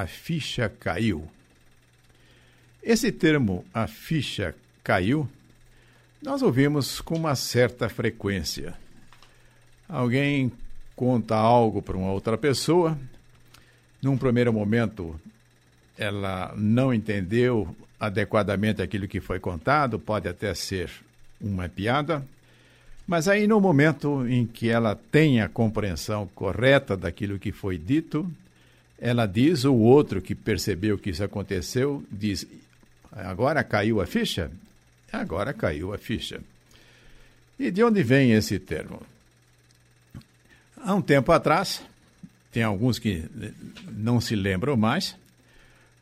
a ficha caiu. Esse termo, a ficha caiu, nós ouvimos com uma certa frequência. Alguém conta algo para uma outra pessoa, num primeiro momento ela não entendeu adequadamente aquilo que foi contado, pode até ser uma piada, mas aí no momento em que ela tem a compreensão correta daquilo que foi dito, ela diz, o outro que percebeu que isso aconteceu, diz: Agora caiu a ficha? Agora caiu a ficha. E de onde vem esse termo? Há um tempo atrás, tem alguns que não se lembram mais,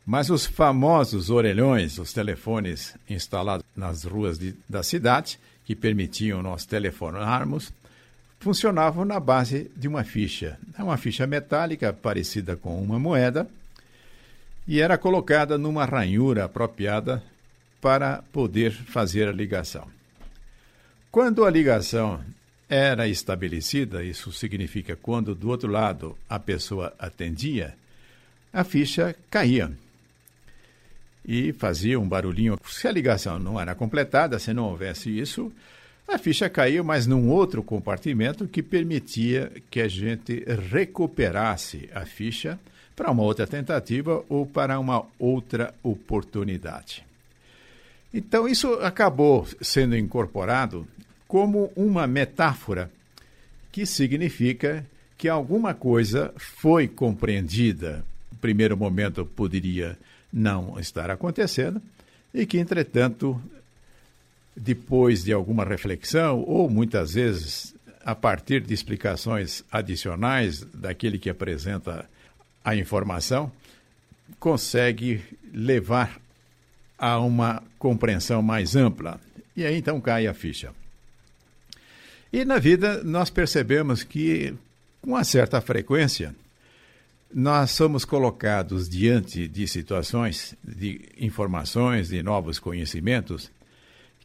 mas os famosos orelhões, os telefones instalados nas ruas de, da cidade, que permitiam nós telefonarmos, funcionavam na base de uma ficha. É uma ficha metálica parecida com uma moeda e era colocada numa ranhura apropriada para poder fazer a ligação. Quando a ligação era estabelecida, isso significa quando do outro lado a pessoa atendia, a ficha caía e fazia um barulhinho. Se a ligação não era completada, se não houvesse isso, a ficha caiu, mas num outro compartimento que permitia que a gente recuperasse a ficha para uma outra tentativa ou para uma outra oportunidade. Então, isso acabou sendo incorporado como uma metáfora que significa que alguma coisa foi compreendida. No primeiro momento poderia não estar acontecendo e que, entretanto, depois de alguma reflexão, ou muitas vezes a partir de explicações adicionais daquele que apresenta a informação, consegue levar a uma compreensão mais ampla. E aí então cai a ficha. E na vida nós percebemos que, com uma certa frequência, nós somos colocados diante de situações, de informações, de novos conhecimentos,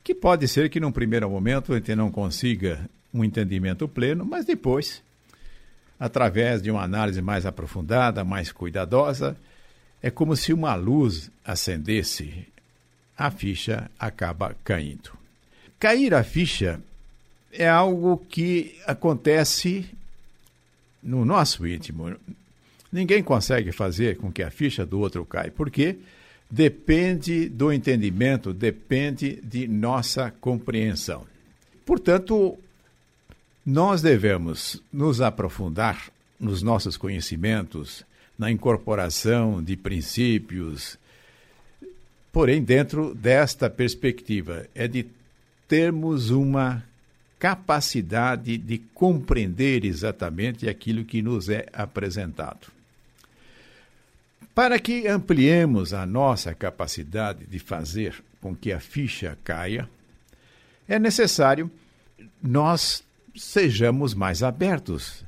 que pode ser que num primeiro momento a gente não consiga um entendimento pleno, mas depois, através de uma análise mais aprofundada, mais cuidadosa, é como se uma luz acendesse, a ficha acaba caindo. Cair a ficha é algo que acontece no nosso íntimo, Ninguém consegue fazer com que a ficha do outro caia, porque depende do entendimento, depende de nossa compreensão. Portanto, nós devemos nos aprofundar nos nossos conhecimentos, na incorporação de princípios, porém, dentro desta perspectiva, é de termos uma capacidade de compreender exatamente aquilo que nos é apresentado. Para que ampliemos a nossa capacidade de fazer com que a ficha caia, é necessário nós sejamos mais abertos,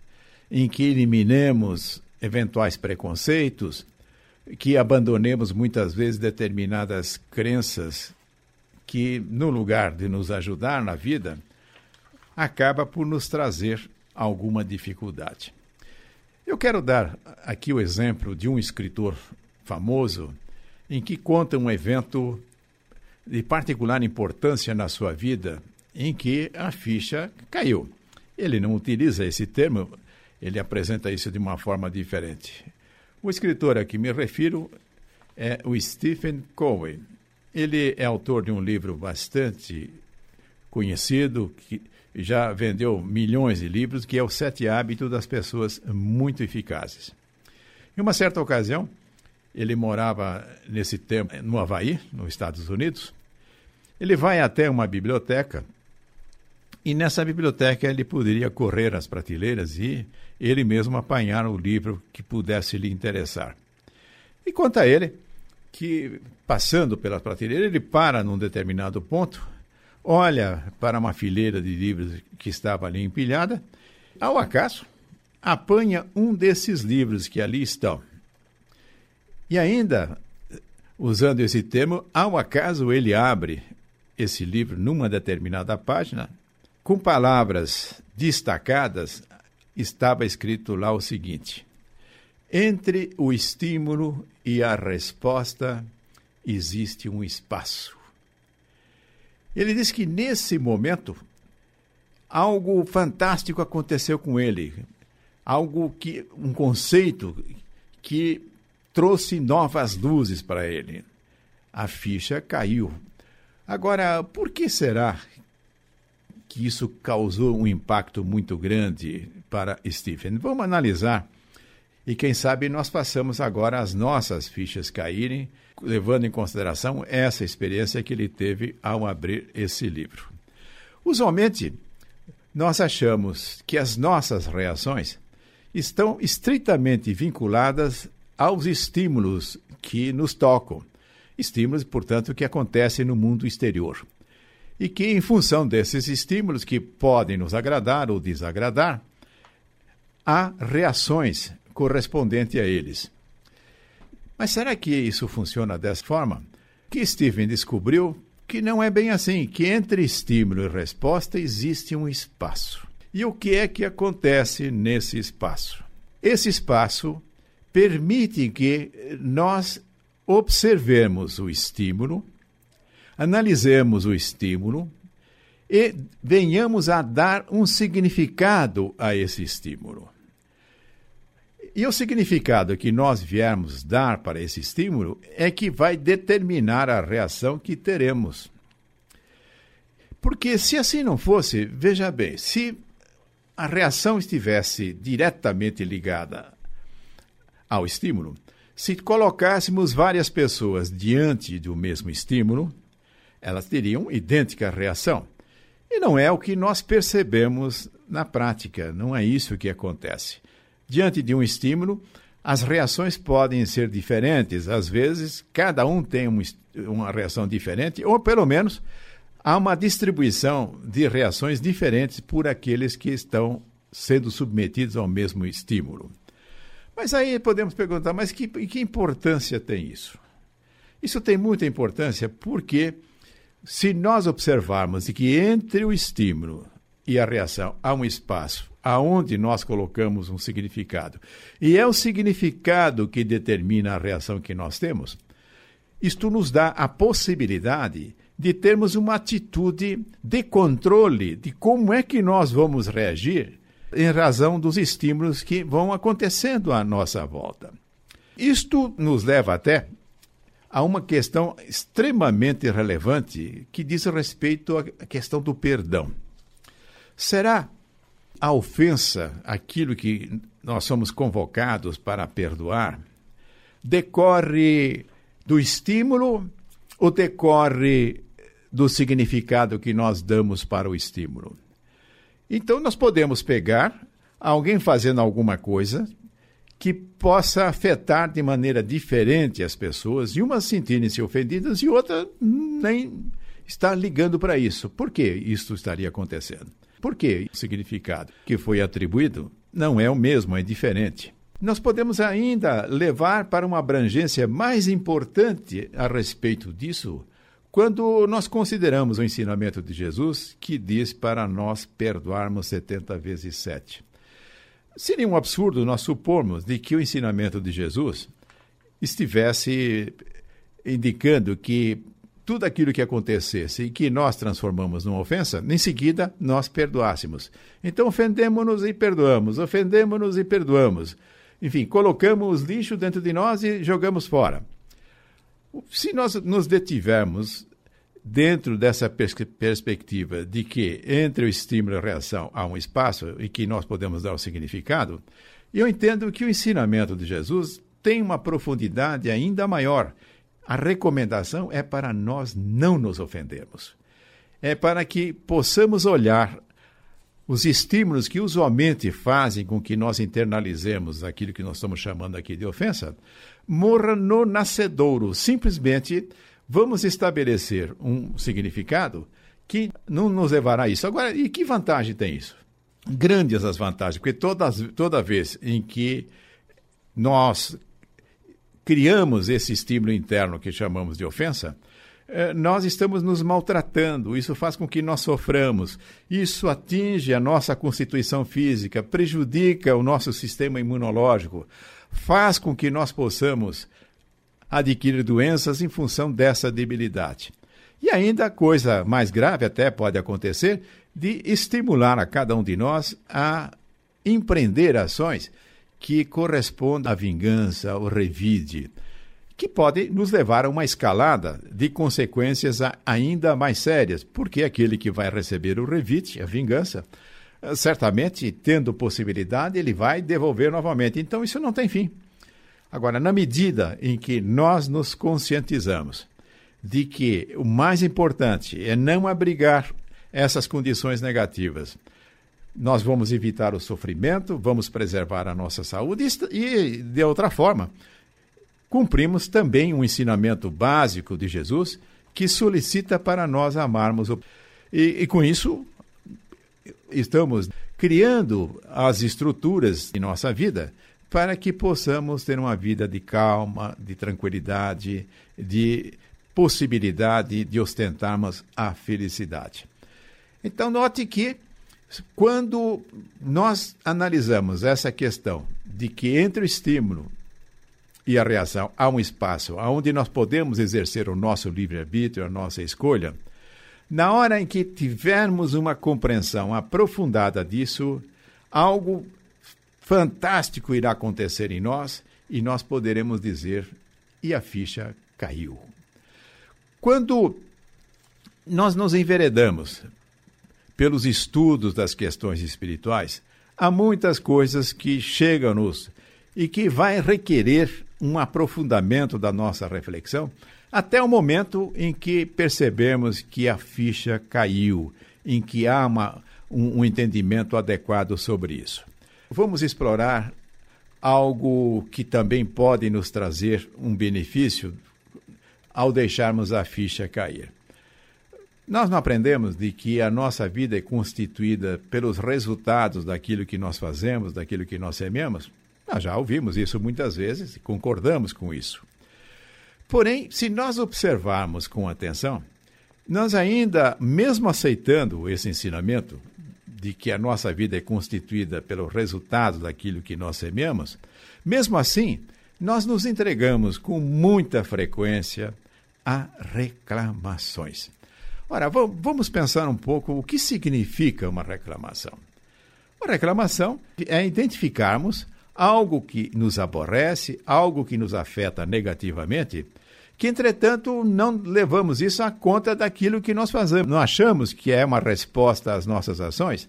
em que eliminemos eventuais preconceitos, que abandonemos muitas vezes determinadas crenças que, no lugar de nos ajudar na vida, acaba por nos trazer alguma dificuldade. Eu quero dar aqui o exemplo de um escritor famoso em que conta um evento de particular importância na sua vida em que a ficha caiu. Ele não utiliza esse termo, ele apresenta isso de uma forma diferente. O escritor a que me refiro é o Stephen Covey. Ele é autor de um livro bastante conhecido que já vendeu milhões de livros, que é o Sete Hábitos das Pessoas Muito Eficazes. Em uma certa ocasião, ele morava nesse tempo no Havaí, nos Estados Unidos. Ele vai até uma biblioteca e nessa biblioteca ele poderia correr as prateleiras e ele mesmo apanhar o livro que pudesse lhe interessar. E conta ele que, passando pelas prateleiras, ele para num determinado ponto olha para uma fileira de livros que estava ali empilhada, ao acaso, apanha um desses livros que ali estão. E ainda, usando esse termo, ao acaso ele abre esse livro numa determinada página, com palavras destacadas, estava escrito lá o seguinte: Entre o estímulo e a resposta existe um espaço. Ele diz que nesse momento algo fantástico aconteceu com ele, algo que um conceito que trouxe novas luzes para ele. A ficha caiu. Agora, por que será que isso causou um impacto muito grande para Stephen? Vamos analisar e quem sabe nós passamos agora as nossas fichas caírem, levando em consideração essa experiência que ele teve ao abrir esse livro. Usualmente, nós achamos que as nossas reações estão estritamente vinculadas aos estímulos que nos tocam, estímulos, portanto, que acontecem no mundo exterior. E que, em função desses estímulos que podem nos agradar ou desagradar, há reações correspondente a eles. Mas será que isso funciona dessa forma? Que Stephen descobriu que não é bem assim, que entre estímulo e resposta existe um espaço. E o que é que acontece nesse espaço? Esse espaço permite que nós observemos o estímulo, analisemos o estímulo e venhamos a dar um significado a esse estímulo. E o significado que nós viermos dar para esse estímulo é que vai determinar a reação que teremos. Porque se assim não fosse, veja bem, se a reação estivesse diretamente ligada ao estímulo, se colocássemos várias pessoas diante do mesmo estímulo, elas teriam idêntica reação. E não é o que nós percebemos na prática, não é isso que acontece. Diante de um estímulo, as reações podem ser diferentes. Às vezes, cada um tem um, uma reação diferente, ou pelo menos há uma distribuição de reações diferentes por aqueles que estão sendo submetidos ao mesmo estímulo. Mas aí podemos perguntar, mas que, que importância tem isso? Isso tem muita importância porque, se nós observarmos que entre o estímulo e a reação há um espaço aonde nós colocamos um significado. E é o significado que determina a reação que nós temos. Isto nos dá a possibilidade de termos uma atitude de controle de como é que nós vamos reagir em razão dos estímulos que vão acontecendo à nossa volta. Isto nos leva até a uma questão extremamente relevante que diz respeito à questão do perdão. Será a ofensa, aquilo que nós somos convocados para perdoar, decorre do estímulo ou decorre do significado que nós damos para o estímulo? Então, nós podemos pegar alguém fazendo alguma coisa que possa afetar de maneira diferente as pessoas, e umas sentirem-se ofendidas e outra nem estar ligando para isso. Por que isso estaria acontecendo? Por que o significado que foi atribuído não é o mesmo, é diferente? Nós podemos ainda levar para uma abrangência mais importante a respeito disso quando nós consideramos o ensinamento de Jesus que diz para nós perdoarmos 70 vezes 7. Seria um absurdo nós supormos de que o ensinamento de Jesus estivesse indicando que tudo aquilo que acontecesse e que nós transformamos numa ofensa, em seguida nós perdoássemos. Então ofendemos-nos e perdoamos, ofendemos-nos e perdoamos. Enfim, colocamos lixo dentro de nós e jogamos fora. Se nós nos detivermos dentro dessa pers perspectiva de que entre o estímulo e a reação há um espaço e que nós podemos dar o um significado, eu entendo que o ensinamento de Jesus tem uma profundidade ainda maior a recomendação é para nós não nos ofendermos. É para que possamos olhar os estímulos que usualmente fazem com que nós internalizemos aquilo que nós estamos chamando aqui de ofensa, morra no nascedouro. Simplesmente vamos estabelecer um significado que não nos levará a isso. Agora, e que vantagem tem isso? Grandes as vantagens, porque todas, toda vez em que nós criamos esse estímulo interno que chamamos de ofensa, eh, nós estamos nos maltratando, isso faz com que nós soframos, isso atinge a nossa constituição física, prejudica o nosso sistema imunológico, faz com que nós possamos adquirir doenças em função dessa debilidade. E ainda coisa mais grave até pode acontecer de estimular a cada um de nós a empreender ações que correspondam à vingança, ao revide, que pode nos levar a uma escalada de consequências ainda mais sérias, porque aquele que vai receber o revite, a vingança, certamente, tendo possibilidade, ele vai devolver novamente. Então, isso não tem fim. Agora, na medida em que nós nos conscientizamos de que o mais importante é não abrigar essas condições negativas, nós vamos evitar o sofrimento, vamos preservar a nossa saúde e, de outra forma, cumprimos também um ensinamento básico de Jesus que solicita para nós amarmos. O... E, e com isso, estamos criando as estruturas de nossa vida para que possamos ter uma vida de calma, de tranquilidade, de possibilidade de ostentarmos a felicidade. Então, note que quando nós analisamos essa questão de que entre o estímulo e a reação há um espaço onde nós podemos exercer o nosso livre-arbítrio, a nossa escolha, na hora em que tivermos uma compreensão aprofundada disso, algo fantástico irá acontecer em nós e nós poderemos dizer: e a ficha caiu. Quando nós nos enveredamos pelos estudos das questões espirituais, há muitas coisas que chegam-nos e que vai requerer um aprofundamento da nossa reflexão até o momento em que percebemos que a ficha caiu, em que há uma, um, um entendimento adequado sobre isso. Vamos explorar algo que também pode nos trazer um benefício ao deixarmos a ficha cair. Nós não aprendemos de que a nossa vida é constituída pelos resultados daquilo que nós fazemos, daquilo que nós semeamos? Nós já ouvimos isso muitas vezes e concordamos com isso. Porém, se nós observarmos com atenção, nós ainda, mesmo aceitando esse ensinamento de que a nossa vida é constituída pelo resultado daquilo que nós semeamos, mesmo assim, nós nos entregamos com muita frequência a reclamações. Ora, vamos pensar um pouco o que significa uma reclamação. Uma reclamação é identificarmos algo que nos aborrece, algo que nos afeta negativamente, que entretanto não levamos isso à conta daquilo que nós fazemos. Não achamos que é uma resposta às nossas ações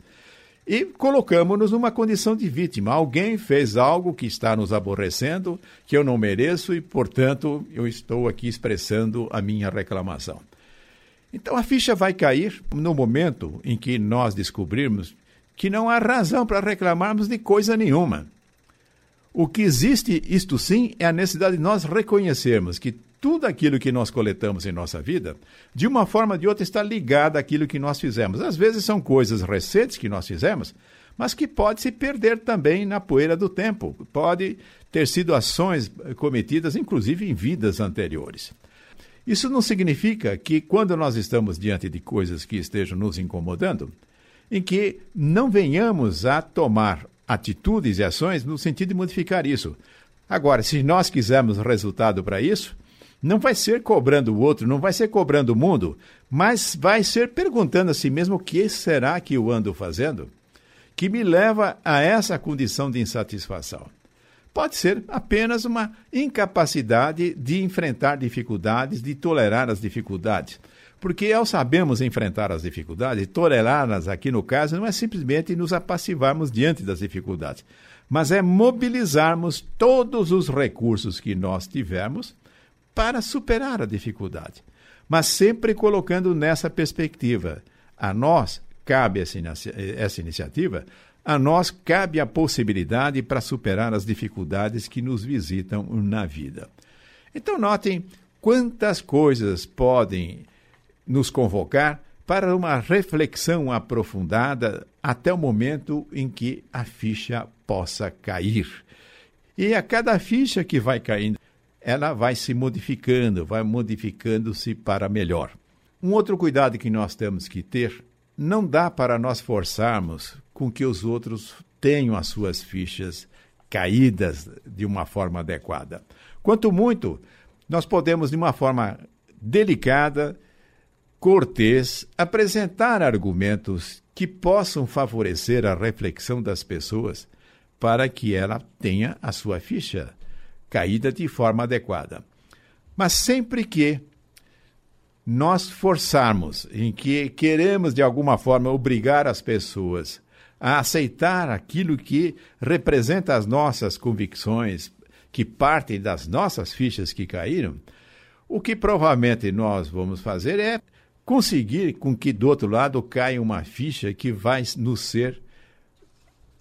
e colocamos-nos numa condição de vítima. Alguém fez algo que está nos aborrecendo, que eu não mereço e, portanto, eu estou aqui expressando a minha reclamação. Então a ficha vai cair no momento em que nós descobrirmos que não há razão para reclamarmos de coisa nenhuma. O que existe, isto sim, é a necessidade de nós reconhecermos que tudo aquilo que nós coletamos em nossa vida, de uma forma ou de outra, está ligado àquilo que nós fizemos. Às vezes são coisas recentes que nós fizemos, mas que pode se perder também na poeira do tempo. Pode ter sido ações cometidas, inclusive em vidas anteriores. Isso não significa que, quando nós estamos diante de coisas que estejam nos incomodando, em que não venhamos a tomar atitudes e ações no sentido de modificar isso. Agora, se nós quisermos resultado para isso, não vai ser cobrando o outro, não vai ser cobrando o mundo, mas vai ser perguntando a si mesmo o que será que eu ando fazendo que me leva a essa condição de insatisfação pode ser apenas uma incapacidade de enfrentar dificuldades, de tolerar as dificuldades. Porque ao sabermos enfrentar as dificuldades, tolerá-las aqui no caso, não é simplesmente nos apassivarmos diante das dificuldades, mas é mobilizarmos todos os recursos que nós tivermos para superar a dificuldade. Mas sempre colocando nessa perspectiva. A nós cabe essa, essa iniciativa a nós cabe a possibilidade para superar as dificuldades que nos visitam na vida. Então, notem quantas coisas podem nos convocar para uma reflexão aprofundada até o momento em que a ficha possa cair. E a cada ficha que vai caindo, ela vai se modificando, vai modificando-se para melhor. Um outro cuidado que nós temos que ter, não dá para nós forçarmos com que os outros tenham as suas fichas caídas de uma forma adequada. Quanto muito, nós podemos, de uma forma delicada, cortês, apresentar argumentos que possam favorecer a reflexão das pessoas para que ela tenha a sua ficha caída de forma adequada. Mas sempre que nós forçarmos, em que queremos de alguma forma obrigar as pessoas a aceitar aquilo que representa as nossas convicções, que partem das nossas fichas que caíram, o que provavelmente nós vamos fazer é conseguir com que do outro lado caia uma ficha que vai nos ser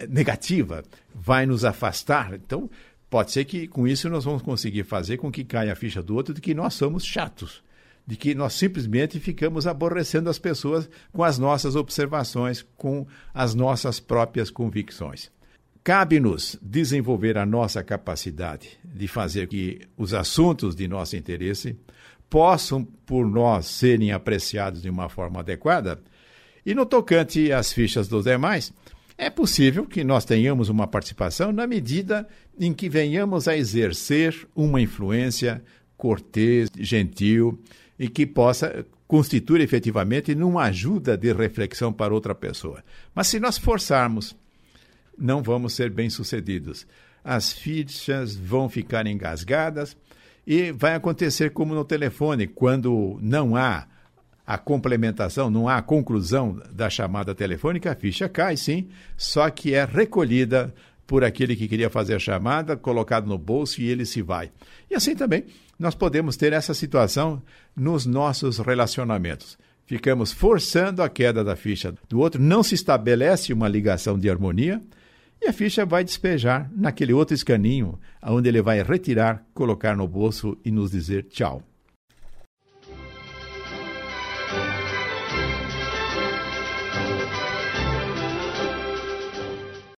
negativa, vai nos afastar. Então, pode ser que com isso nós vamos conseguir fazer com que caia a ficha do outro de que nós somos chatos, de que nós simplesmente ficamos aborrecendo as pessoas com as nossas observações, com as nossas próprias convicções. Cabe-nos desenvolver a nossa capacidade de fazer que os assuntos de nosso interesse possam, por nós, serem apreciados de uma forma adequada. E no tocante às fichas dos demais, é possível que nós tenhamos uma participação na medida em que venhamos a exercer uma influência cortês, gentil e que possa constituir efetivamente numa ajuda de reflexão para outra pessoa. Mas se nós forçarmos, não vamos ser bem-sucedidos. As fichas vão ficar engasgadas e vai acontecer como no telefone, quando não há a complementação, não há a conclusão da chamada telefônica, a ficha cai sim, só que é recolhida por aquele que queria fazer a chamada, colocado no bolso e ele se vai. E assim também nós podemos ter essa situação nos nossos relacionamentos. Ficamos forçando a queda da ficha do outro, não se estabelece uma ligação de harmonia e a ficha vai despejar naquele outro escaninho, onde ele vai retirar, colocar no bolso e nos dizer tchau.